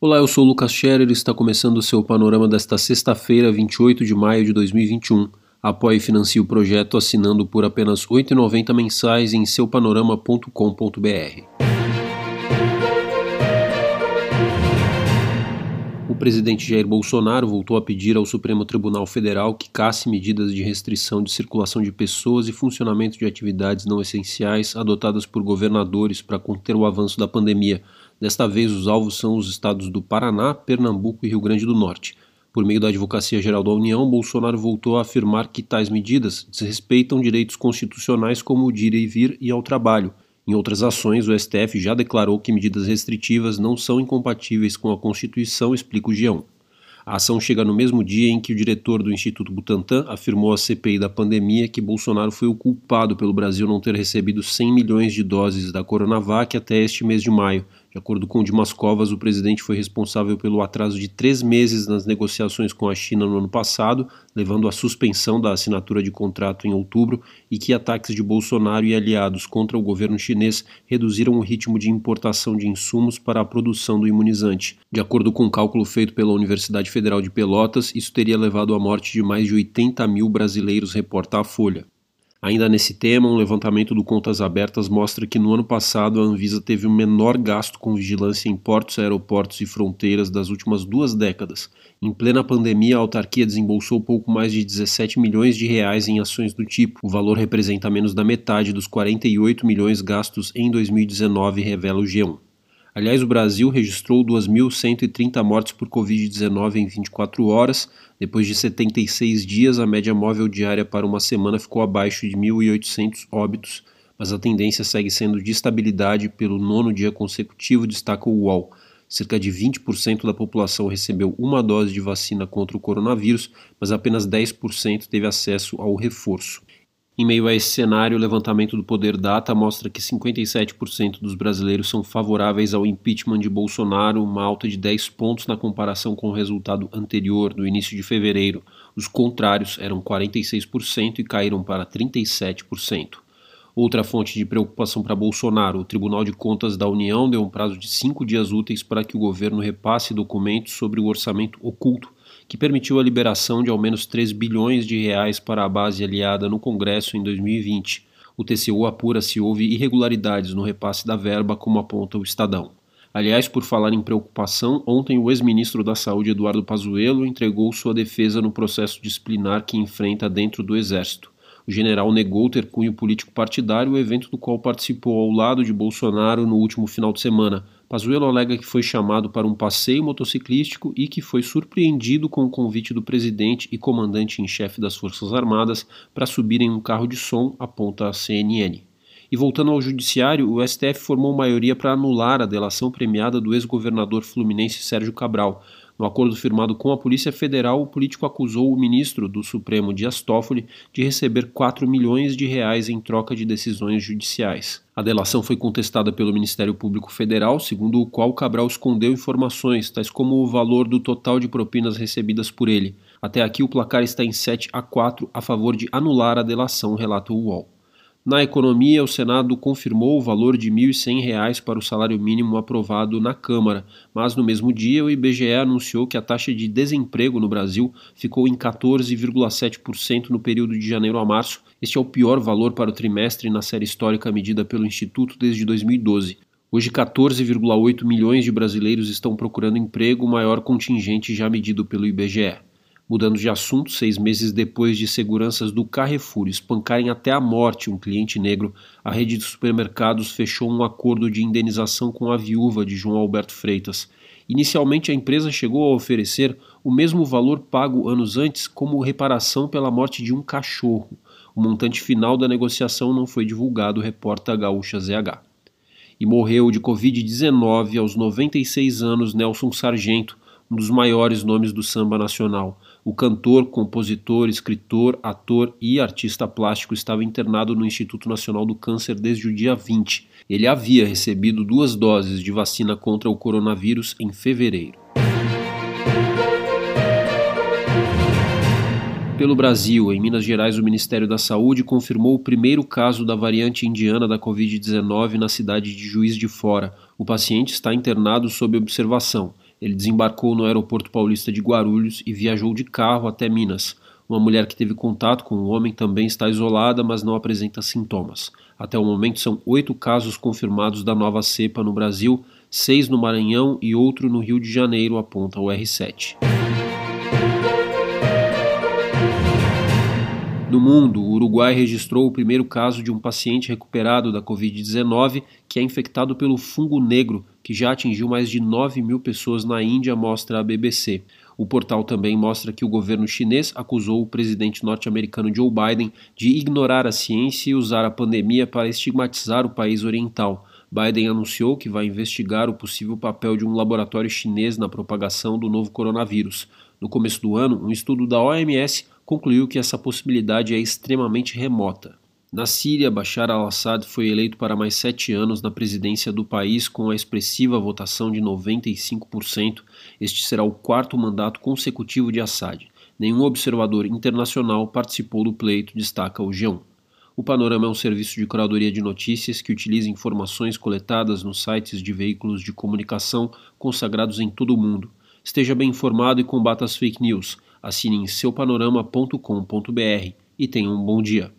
Olá, eu sou Lucas Scherer e está começando o seu panorama desta sexta-feira, 28 de maio de 2021. Apoie e financie o projeto assinando por apenas R$ 8,90 mensais em seupanorama.com.br. O presidente Jair Bolsonaro voltou a pedir ao Supremo Tribunal Federal que casse medidas de restrição de circulação de pessoas e funcionamento de atividades não essenciais adotadas por governadores para conter o avanço da pandemia Desta vez, os alvos são os estados do Paraná, Pernambuco e Rio Grande do Norte. Por meio da Advocacia Geral da União, Bolsonaro voltou a afirmar que tais medidas desrespeitam direitos constitucionais como o de ir e vir e ao trabalho. Em outras ações, o STF já declarou que medidas restritivas não são incompatíveis com a Constituição, explica o Gião. A ação chega no mesmo dia em que o diretor do Instituto Butantan afirmou à CPI da pandemia que Bolsonaro foi o culpado pelo Brasil não ter recebido 100 milhões de doses da Coronavac até este mês de maio, de acordo com Dimas Covas, o presidente foi responsável pelo atraso de três meses nas negociações com a China no ano passado, levando à suspensão da assinatura de contrato em outubro, e que ataques de Bolsonaro e aliados contra o governo chinês reduziram o ritmo de importação de insumos para a produção do imunizante. De acordo com um cálculo feito pela Universidade Federal de Pelotas, isso teria levado à morte de mais de 80 mil brasileiros, reporta a Folha. Ainda nesse tema, um levantamento do Contas Abertas mostra que no ano passado a Anvisa teve o menor gasto com vigilância em portos, aeroportos e fronteiras das últimas duas décadas. Em plena pandemia, a autarquia desembolsou pouco mais de 17 milhões de reais em ações do tipo. O valor representa menos da metade dos 48 milhões gastos em 2019, revela o G1. Aliás, o Brasil registrou 2.130 mortes por Covid-19 em 24 horas. Depois de 76 dias, a média móvel diária para uma semana ficou abaixo de 1.800 óbitos, mas a tendência segue sendo de estabilidade pelo nono dia consecutivo, destaca o UOL. Cerca de 20% da população recebeu uma dose de vacina contra o coronavírus, mas apenas 10% teve acesso ao reforço. Em meio a esse cenário, o levantamento do Poder Data mostra que 57% dos brasileiros são favoráveis ao impeachment de Bolsonaro, uma alta de 10 pontos na comparação com o resultado anterior, do início de fevereiro. Os contrários eram 46% e caíram para 37%. Outra fonte de preocupação para Bolsonaro, o Tribunal de Contas da União deu um prazo de cinco dias úteis para que o governo repasse documentos sobre o orçamento oculto que permitiu a liberação de ao menos 3 bilhões de reais para a base aliada no Congresso em 2020. O TCU apura se houve irregularidades no repasse da verba, como aponta o Estadão. Aliás, por falar em preocupação, ontem o ex-ministro da Saúde Eduardo Pazuello entregou sua defesa no processo disciplinar que enfrenta dentro do Exército. O general negou ter cunho político partidário, o evento do qual participou ao lado de Bolsonaro no último final de semana. Pazuello alega que foi chamado para um passeio motociclístico e que foi surpreendido com o convite do presidente e comandante em chefe das Forças Armadas para subir em um carro de som, aponta a CNN. E voltando ao judiciário, o STF formou maioria para anular a delação premiada do ex-governador fluminense Sérgio Cabral, no acordo firmado com a Polícia Federal, o político acusou o ministro do Supremo Dias Toffoli de receber 4 milhões de reais em troca de decisões judiciais. A delação foi contestada pelo Ministério Público Federal, segundo o qual Cabral escondeu informações, tais como o valor do total de propinas recebidas por ele. Até aqui o placar está em 7 a 4 a favor de anular a delação, relata o UOL. Na economia, o Senado confirmou o valor de R$ 1.100 para o salário mínimo aprovado na Câmara, mas no mesmo dia o IBGE anunciou que a taxa de desemprego no Brasil ficou em 14,7% no período de janeiro a março. Este é o pior valor para o trimestre na série histórica medida pelo Instituto desde 2012. Hoje, 14,8 milhões de brasileiros estão procurando emprego, o maior contingente já medido pelo IBGE. Mudando de assunto, seis meses depois de seguranças do Carrefour espancarem até a morte um cliente negro, a rede de supermercados fechou um acordo de indenização com a viúva de João Alberto Freitas. Inicialmente, a empresa chegou a oferecer o mesmo valor pago anos antes como reparação pela morte de um cachorro. O montante final da negociação não foi divulgado, reporta Gaúcha ZH. E morreu de Covid-19 aos 96 anos Nelson Sargento, um dos maiores nomes do samba nacional. O cantor, compositor, escritor, ator e artista plástico estava internado no Instituto Nacional do Câncer desde o dia 20. Ele havia recebido duas doses de vacina contra o coronavírus em fevereiro. Pelo Brasil, em Minas Gerais, o Ministério da Saúde confirmou o primeiro caso da variante indiana da Covid-19 na cidade de Juiz de Fora. O paciente está internado sob observação. Ele desembarcou no aeroporto paulista de Guarulhos e viajou de carro até Minas. Uma mulher que teve contato com o homem também está isolada, mas não apresenta sintomas. Até o momento, são oito casos confirmados da nova cepa no Brasil, seis no Maranhão e outro no Rio de Janeiro, aponta o R7. No mundo, o Uruguai registrou o primeiro caso de um paciente recuperado da Covid-19 que é infectado pelo fungo negro, que já atingiu mais de 9 mil pessoas na Índia, mostra a BBC. O portal também mostra que o governo chinês acusou o presidente norte-americano Joe Biden de ignorar a ciência e usar a pandemia para estigmatizar o país oriental. Biden anunciou que vai investigar o possível papel de um laboratório chinês na propagação do novo coronavírus. No começo do ano, um estudo da OMS concluiu que essa possibilidade é extremamente remota. Na Síria, Bashar al-Assad foi eleito para mais sete anos na presidência do país com a expressiva votação de 95%. Este será o quarto mandato consecutivo de Assad. Nenhum observador internacional participou do pleito, destaca o G1. O Panorama é um serviço de curadoria de notícias que utiliza informações coletadas nos sites de veículos de comunicação consagrados em todo o mundo. Esteja bem informado e combata as fake news. Assine em seupanorama.com.br e tenha um bom dia.